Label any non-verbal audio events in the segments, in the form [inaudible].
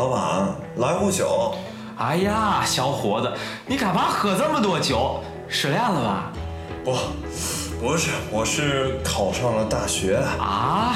老板，来壶酒。哎呀，小伙子，你干嘛喝这么多酒？失恋了吧？不，不是，我是考上了大学。啊？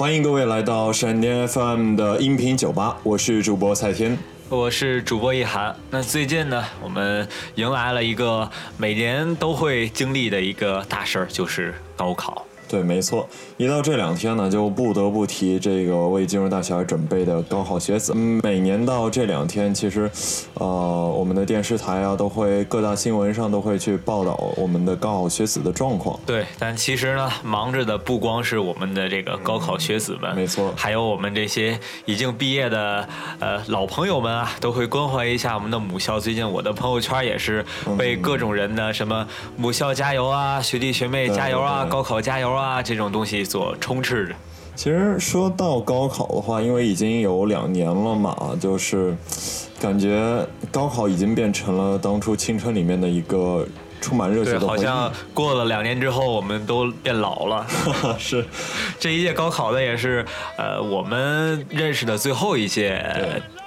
欢迎各位来到闪电 FM 的音频酒吧，我是主播蔡天。我是主播一涵。那最近呢，我们迎来了一个每年都会经历的一个大事儿，就是高考。对，没错，一到这两天呢，就不得不提这个为进入大学而准备的高考学子。嗯，每年到这两天，其实，呃，我们的电视台啊，都会各大新闻上都会去报道我们的高考学子的状况。对，但其实呢，忙着的不光是我们的这个高考学子们，没错，还有我们这些已经毕业的呃老朋友们啊，都会关怀一下我们的母校。最近我的朋友圈也是被各种人的什么母校加油啊，学弟学妹加油啊，高考加油啊。啊，这种东西所充斥着。其实说到高考的话，因为已经有两年了嘛，就是感觉高考已经变成了当初青春里面的一个充满热血的好像过了两年之后，我们都变老了。[laughs] [laughs] 是，这一届高考的也是呃，我们认识的最后一届。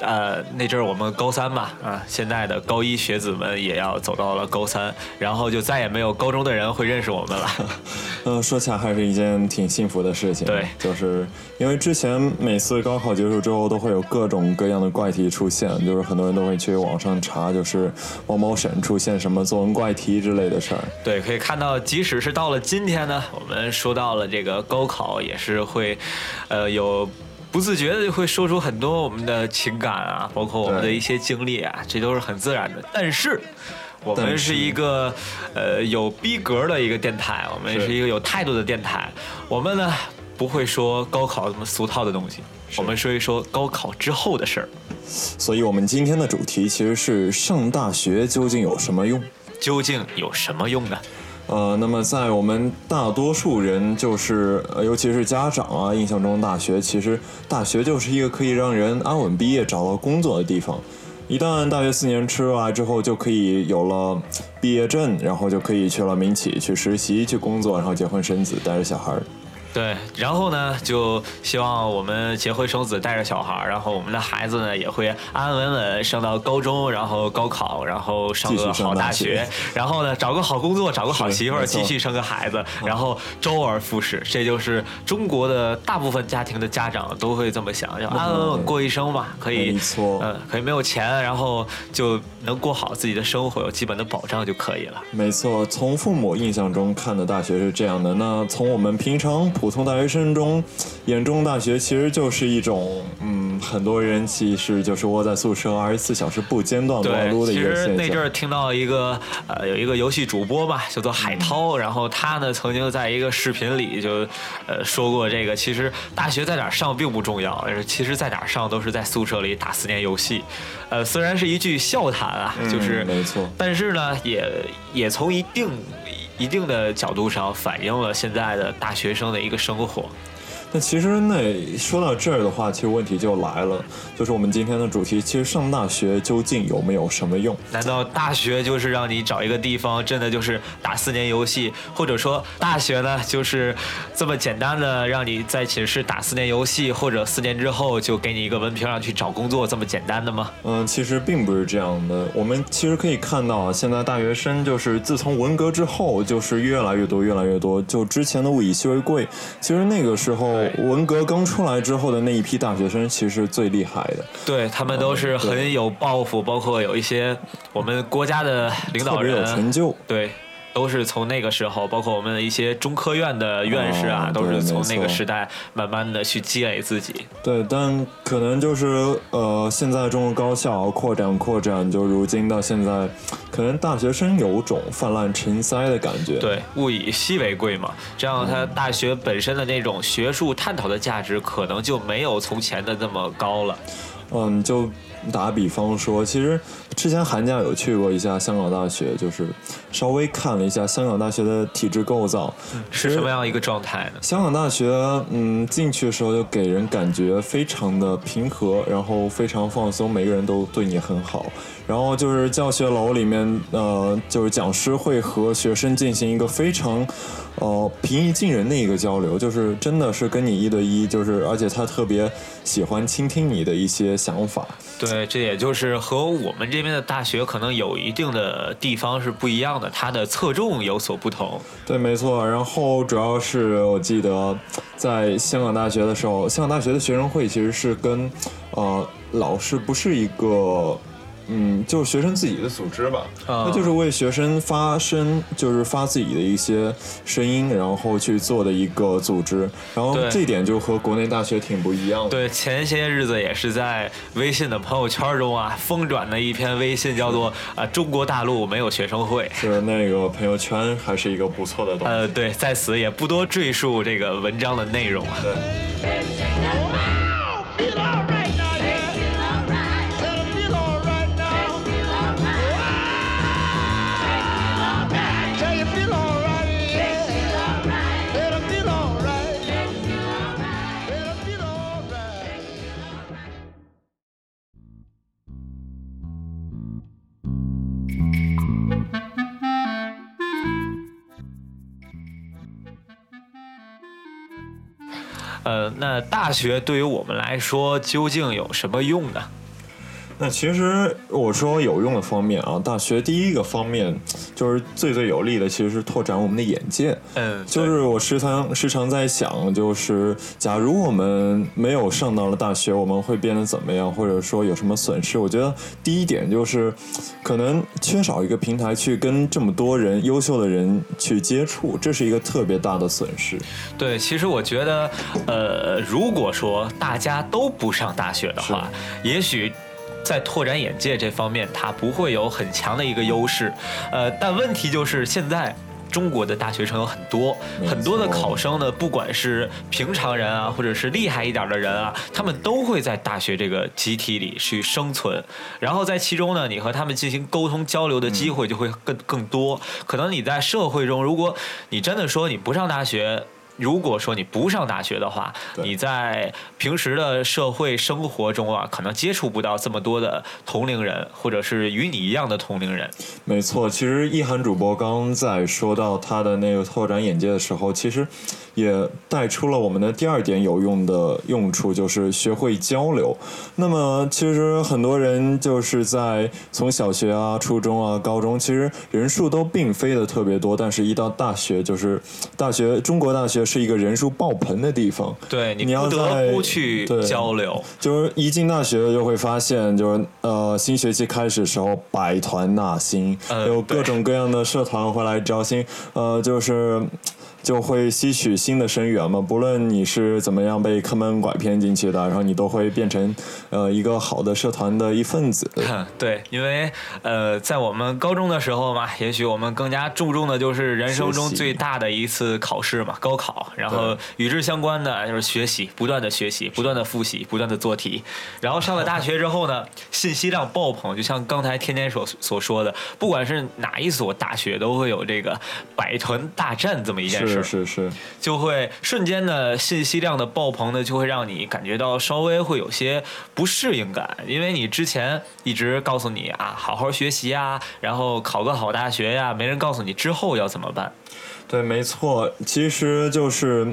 呃，那阵儿我们高三嘛，啊，现在的高一学子们也要走到了高三，然后就再也没有高中的人会认识我们了。嗯，[laughs] 说起来还是一件挺幸福的事情。对，就是因为之前每次高考结束之后，都会有各种各样的怪题出现，就是很多人都会去网上查，就是某某省出现什么作文怪题之类的事儿。对，可以看到，即使是到了今天呢，我们说到了这个高考，也是会，呃，有。不自觉的就会说出很多我们的情感啊，包括我们的一些经历啊，这都是很自然的。但是，我们是一个呃有逼格的一个电台，我们是一个有态度的电台。我们呢不会说高考什么俗套的东西，我们说一说高考之后的事儿。所以我们今天的主题其实是上大学究竟有什么用？究竟有什么用呢？呃，那么在我们大多数人，就是尤其是家长啊，印象中大学其实大学就是一个可以让人安稳毕业、找到工作的地方。一旦大学四年吃完之后，就可以有了毕业证，然后就可以去了民企去实习、去工作，然后结婚生子，带着小孩。对，然后呢，就希望我们结婚生子，带着小孩然后我们的孩子呢也会安安稳稳上到高中，然后高考，然后上个好大学，然后呢找个好工作，找个好媳妇儿，继续生个孩子，然后周而复始。这就是中国的大部分家庭的家长都会这么想，要安安稳稳过一生嘛，可以，嗯，可以没有钱，然后就能过好自己的生活，有基本的保障就可以了。没错，从父母印象中看的大学是这样的，那从我们平常。普通大学生中眼中，大学其实就是一种，嗯，很多人其实就是窝在宿舍二十四小时不间断忙碌的一个现象。那阵儿听到一个，呃，有一个游戏主播吧，叫做海涛，然后他呢曾经在一个视频里就，呃，说过这个，其实大学在哪儿上并不重要，其实在哪儿上都是在宿舍里打四年游戏，呃，虽然是一句笑谈啊，就是没错，但是呢，也也从一定。一定的角度上反映了现在的大学生的一个生活。那其实那说到这儿的话，其实问题就来了，就是我们今天的主题，其实上大学究竟有没有什么用？难道大学就是让你找一个地方，真的就是打四年游戏，或者说大学呢就是这么简单的让你在寝室打四年游戏，或者四年之后就给你一个文凭让去找工作这么简单的吗？嗯，其实并不是这样的。我们其实可以看到啊，现在大学生就是自从文革之后，就是越来越多，越来越多。就之前的物以稀为贵，其实那个时候。文革刚出来之后的那一批大学生，其实最厉害的，对他们都是很有抱负，包括有一些我们国家的领导人，有成就，对。都是从那个时候，包括我们的一些中科院的院士啊，都是从那个时代慢慢的去积累自己。对，但可能就是呃，现在中国高校扩展扩展，就如今到现在，可能大学生有种泛滥成灾的感觉。对，物以稀为贵嘛，这样它大学本身的那种学术探讨的价值，可能就没有从前的那么高了。嗯，就。打比方说，其实之前寒假有去过一下香港大学，就是稍微看了一下香港大学的体制构造，是什么样一个状态呢？香港大学，嗯，进去的时候就给人感觉非常的平和，然后非常放松，每个人都对你很好。然后就是教学楼里面，呃，就是讲师会和学生进行一个非常，呃，平易近人的一个交流，就是真的是跟你一对一，就是而且他特别喜欢倾听你的一些想法。对，这也就是和我们这边的大学可能有一定的地方是不一样的，它的侧重有所不同。对，没错。然后主要是我记得在香港大学的时候，香港大学的学生会其实是跟，呃，老师不是一个。嗯，就是学生自己的组织吧，那就是为学生发声，就是发自己的一些声音，然后去做的一个组织。然后这点就和国内大学挺不一样的。对，前些日子也是在微信的朋友圈中啊，疯转的一篇微信，叫做“啊 [laughs] 中国大陆没有学生会”。是那个朋友圈还是一个不错的东西。呃，对，在此也不多赘述这个文章的内容啊。对。那大学对于我们来说究竟有什么用呢？那其实我说有用的方面啊，大学第一个方面就是最最有利的，其实是拓展我们的眼界。嗯，就是我时常时常在想，就是假如我们没有上到了大学，我们会变得怎么样，或者说有什么损失？我觉得第一点就是，可能缺少一个平台去跟这么多人优秀的人去接触，这是一个特别大的损失。对，其实我觉得，呃，如果说大家都不上大学的话，也许。在拓展眼界这方面，它不会有很强的一个优势，呃，但问题就是现在中国的大学生有很多，很多的考生呢，不管是平常人啊，或者是厉害一点的人啊，他们都会在大学这个集体里去生存，然后在其中呢，你和他们进行沟通交流的机会就会更更多。可能你在社会中，如果你真的说你不上大学。如果说你不上大学的话，你在平时的社会生活中啊，可能接触不到这么多的同龄人，或者是与你一样的同龄人。没错，其实一涵主播刚在说到他的那个拓展眼界的时候，其实也带出了我们的第二点有用的用处，就是学会交流。那么，其实很多人就是在从小学啊、初中啊、高中，其实人数都并非的特别多，但是一到大学，就是大学，中国大学。是一个人数爆棚的地方，对你不得不去交流。就是一进大学就会发现，就是呃新学期开始时候百团纳新，有各种各样的社团会来招新，呃就是。就会吸取新的生源嘛，不论你是怎么样被坑蒙拐骗进去的，然后你都会变成呃一个好的社团的一份子。[laughs] 对，因为呃在我们高中的时候嘛，也许我们更加注重的就是人生中最大的一次考试嘛，高考。然后与之相关的就是学习，不断的学习，不断的复习，不断的做题。然后上了大学之后呢，[laughs] 信息量爆棚，就像刚才天天所所说的，不管是哪一所大学，都会有这个百团大战这么一件事。是是是，就会瞬间的信息量的爆棚呢，就会让你感觉到稍微会有些不适应感，因为你之前一直告诉你啊，好好学习啊，然后考个好大学呀，没人告诉你之后要怎么办。对，没错，其实就是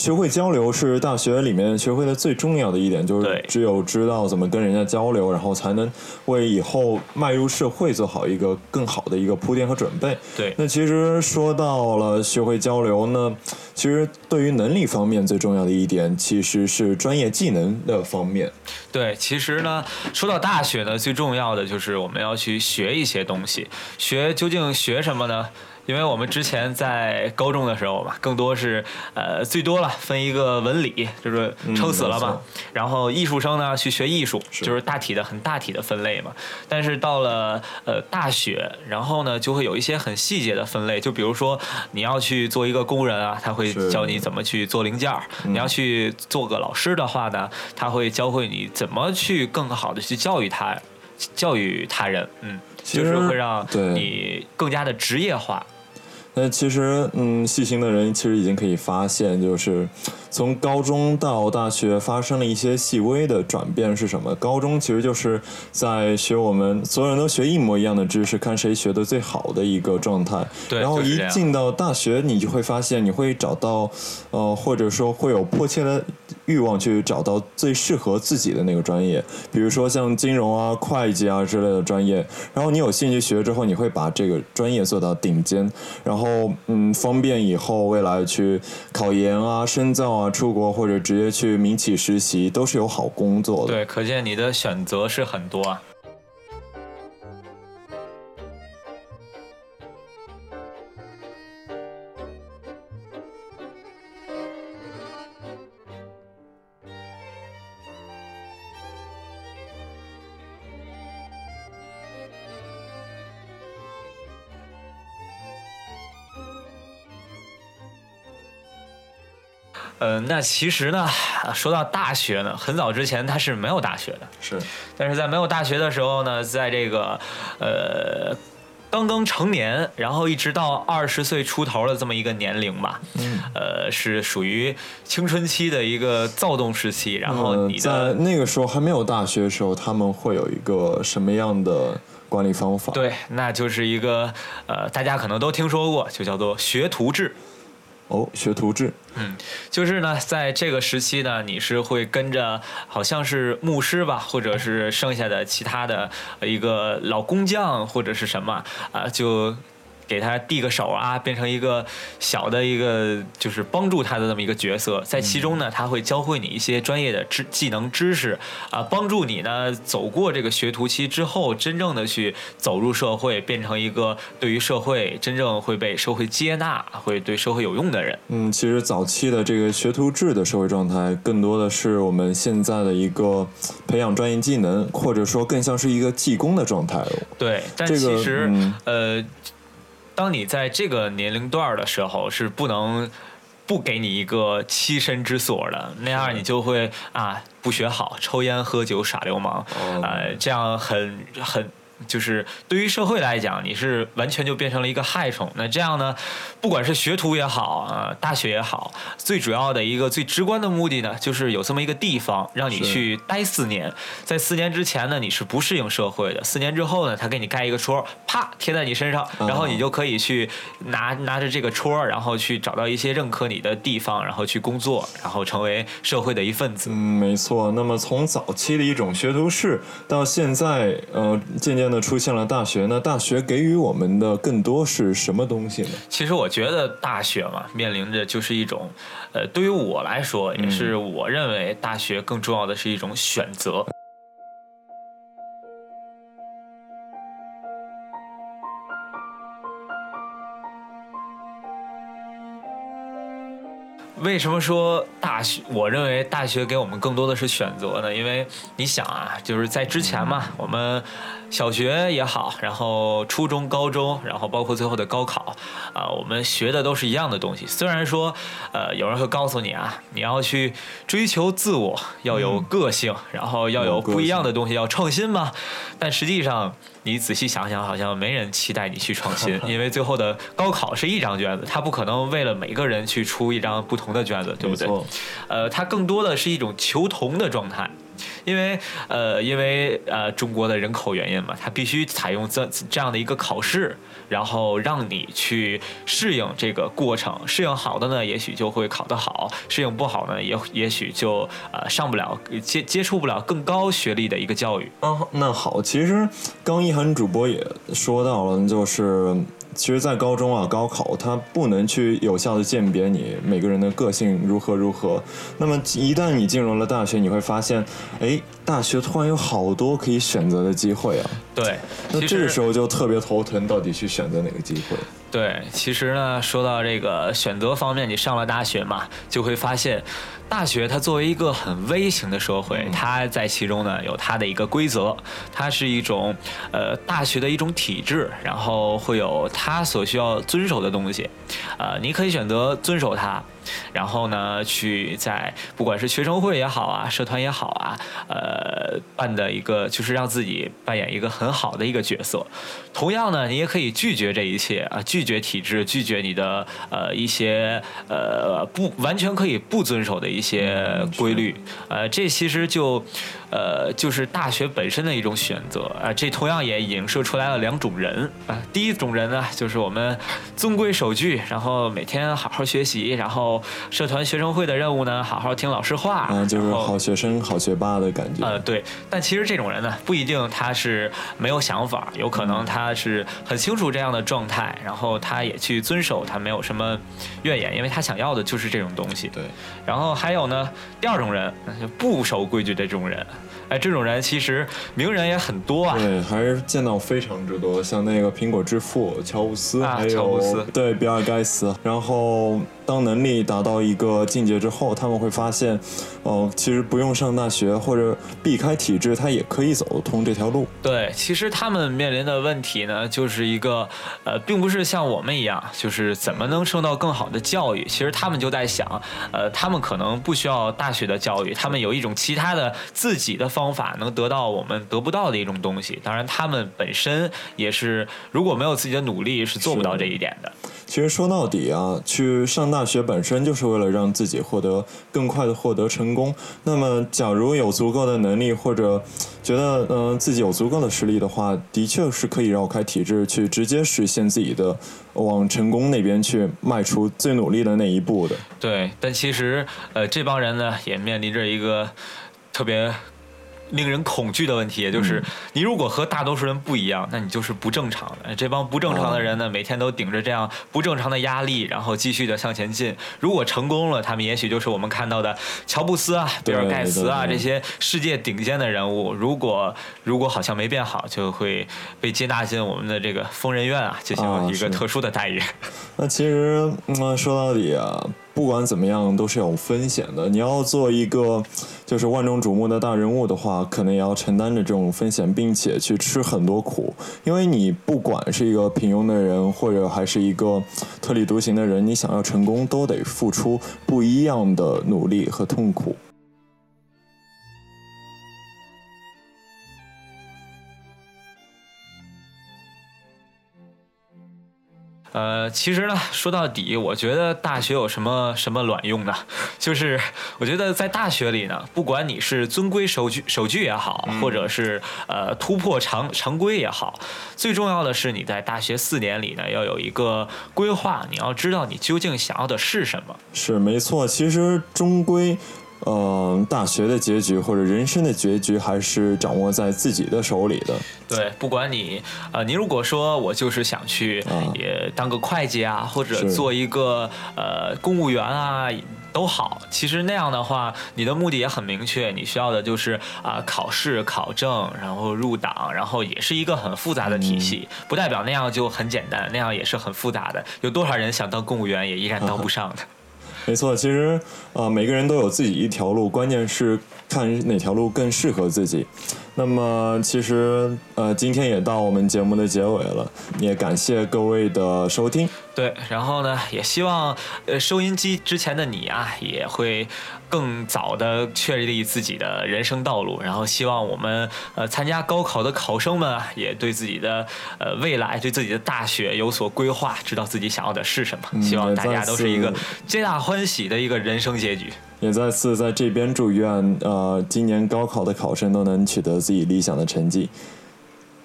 学会交流是大学里面学会的最重要的一点，就是只有知道怎么跟人家交流，然后才能为以后迈入社会做好一个更好的一个铺垫和准备。对，那其实说到了学会交流呢，其实对于能力方面最重要的一点，其实是专业技能的方面。对，其实呢，说到大学呢，最重要的就是我们要去学一些东西，学究竟学什么呢？因为我们之前在高中的时候吧，更多是呃最多了分一个文理，就是撑死了嘛。然后艺术生呢去学艺术，就是大体的很大体的分类嘛。但是到了呃大学，然后呢就会有一些很细节的分类，就比如说你要去做一个工人啊，他会教你怎么去做零件儿；你要去做个老师的话呢，他会教会你怎么去更好的去教育他。教育他人，嗯，就是会让你更加的职业化。那其实，嗯，细心的人其实已经可以发现，就是从高中到大学发生了一些细微的转变是什么？高中其实就是在学我们所有人都学一模一样的知识，看谁学的最好的一个状态。对然后一进到大学，你就会发现，你会找到，呃，或者说会有迫切的欲望去找到最适合自己的那个专业，比如说像金融啊、会计啊之类的专业。然后你有兴趣学之后，你会把这个专业做到顶尖，然后嗯，方便以后未来去考研啊、深造啊、出国或者直接去民企实习，都是有好工作的。对，可见你的选择是很多啊。呃，那其实呢，说到大学呢，很早之前它是没有大学的，是，但是在没有大学的时候呢，在这个呃刚刚成年，然后一直到二十岁出头的这么一个年龄吧，嗯。呃，是属于青春期的一个躁动时期，然后呃你的、在那个时候还没有大学的时候，他们会有一个什么样的管理方法？对，那就是一个呃大家可能都听说过，就叫做学徒制。哦，学徒制，嗯就是呢，在这个时期呢，你是会跟着好像是牧师吧，或者是剩下的其他的一个老工匠或者是什么啊、就给他递个手啊，变成一个小的一个就是帮助他的这么一个角色，在其中呢，他会教会你一些专业的知技能知识啊、帮助你呢走过这个学徒期之后，真正的去走入社会，变成一个对于社会真正会被社会接纳、会对社会有用的人。嗯，其实早期的这个学徒制的社会状态，更多的是我们现在的一个培养专业技能，或者说更像是一个技工的状态。对，但这个其实、嗯呃，当你在这个年龄段儿的时候，是不能不给你一个栖身之所的，那样你就会啊不学好，抽烟喝酒耍流氓，啊呃，这样很很。就是对于社会来讲，你是完全就变成了一个害虫。那这样呢，不管是学徒也好啊、大学也好，最主要的一个最直观的目的呢，就是有这么一个地方让你去待四年。在四年之前呢，你是不适应社会的；四年之后呢，他给你盖一个戳，啪贴在你身上，哦然后你就可以去拿拿着这个戳，然后去找到一些认可你的地方，然后去工作，然后成为社会的一份子。嗯，没错。那么从早期的一种学徒式，到现在，呃，渐渐的出现了大学。那大学给予我们的更多是什么东西呢？其实我觉得大学嘛，面临着就是一种，呃，对于我来说，也是我认为大学更重要的是一种选择。为什么说大学？我认为大学给我们更多的是选择呢？因为你想啊，就是在之前嘛，我们小学也好，然后初中、高中，然后包括最后的高考，啊、我们学的都是一样的东西。虽然说，呃，有人会告诉你啊，你要去追求自我，要有个性，然后要有不一样的东西，要创新嘛。但实际上，你仔细想想，好像没人期待你去创新，因为最后的高考是一张卷子，他不可能为了每个人去出一张不同的卷子，对不对？呃，它更多的是一种求同的状态。因为呃，因为呃中国的人口原因嘛，它必须采用这这样的一个考试，然后让你去适应这个过程。适应好的呢，也许就会考得好；适应不好呢，也也许就呃上不了接接触不了更高学历的一个教育。啊，那好，其实刚一涵主播也说到了，就是其实，在高中啊，高考它不能去有效的鉴别你每个人的个性如何如何。那么一旦你进入了大学，你会发现，哎，大学突然有好多可以选择的机会啊。对，那这个时候就特别头疼，到底去选择哪个机会？对，其实呢，说到这个选择方面，你上了大学嘛，就会发现，大学它作为一个很微型的社会，它在其中呢有它的一个规则，它是一种呃大学的一种体制，然后会有它所需要遵守的东西，呃，你可以选择遵守它。然后呢，去在不管是学生会也好啊，社团也好啊，呃，办的一个就是让自己扮演一个很好的一个角色。同样呢，你也可以拒绝这一切啊，拒绝体制，拒绝你的呃一些呃不完全可以不遵守的一些规律。呃，这其实就呃就是大学本身的一种选择啊。这同样也影射出来了两种人啊。第一种人呢，就是我们遵规守矩，然后每天好好学习，然后社团学生会的任务呢，好好听老师话，啊，就是好学生、好学霸的感觉。呃，对。但其实这种人呢，不一定他是没有想法，有可能他。是很清楚这样的状态，然后他也去遵守，他没有什么怨言，因为他想要的就是这种东西。对。然后还有呢，第二种人，就不守规矩的这种人。哎，这种人其实名人也很多啊。对，还是见到非常之多，像那个苹果之父乔布斯，还有对比尔盖茨。然后当能力达到一个境界之后，他们会发现，哦，其实不用上大学或者避开体制，他也可以走通这条路。对，其实他们面临的问题呢，就是一个，呃，并不是像我们一样，就是怎么能受到更好的教育。其实他们就在想，呃，他们可能不需要大学的教育，他们有一种其他的自己的方。法能得到我们得不到的一种东西，当然他们本身也是如果没有自己的努力是做不到这一点的。其实说到底啊，去上大学本身就是为了让自己获得更快的获得成功。那么，假如有足够的能力或者觉得嗯自己有足够的实力的话，的确是可以绕开体制，去直接实现自己的往成功那边去迈出最努力的那一步的。对，但其实呃这帮人呢也面临着一个特别。令人恐惧的问题，也就是你如果和大多数人不一样，那你就是不正常的。这帮不正常的人呢，每天都顶着这样不正常的压力，然后继续的向前进。如果成功了，他们也许就是我们看到的乔布斯啊、比尔盖茨啊这些世界顶尖的人物。如果如果好像没变好，就会被接纳进我们的这个疯人院啊，进行一个特殊的待遇。那其实，嗯，说到底啊。不管怎么样，都是有风险的。你要做一个就是万众瞩目的大人物的话，可能也要承担着这种风险，并且去吃很多苦。因为你不管是一个平庸的人，或者还是一个特立独行的人，你想要成功，都得付出不一样的努力和痛苦。呃，其实呢，说到底，我觉得大学有什么什么卵用呢？[laughs] 就是我觉得在大学里呢，不管你是遵规守矩守矩也好，或者是呃突破常常规也好，最重要的是你在大学四年里呢，要有一个规划，你要知道你究竟想要的是什么。是没错，其实终归。嗯，大学的结局或者人生的结局还是掌握在自己的手里的。对，不管你，呃，你如果说我就是想去也当个会计啊，或者做一个呃公务员啊，都好。其实那样的话，你的目的也很明确，你需要的就是啊考试考证，然后入党，然后也是一个很复杂的体系。不代表那样就很简单，那样也是很复杂的。有多少人想当公务员，也依然当不上的。没错，其实，呃，每个人都有自己一条路，关键是看哪条路更适合自己。那么，其实，呃，今天也到我们节目的结尾了，也感谢各位的收听。对，然后呢，也希望，呃，收音机之前的你啊，也会。更早的确立自己的人生道路，然后希望我们呃参加高考的考生们啊，也对自己的呃未来、对自己的大学有所规划，知道自己想要的是什么。希望大家都是一个皆大欢喜的一个人生结局。也再次在这边祝愿呃今年高考的考生都能取得自己理想的成绩。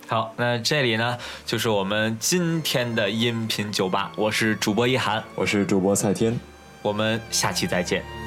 好，那这里呢就是我们今天的音频酒吧，我是主播一涵，我是主播蔡天，我们下期再见。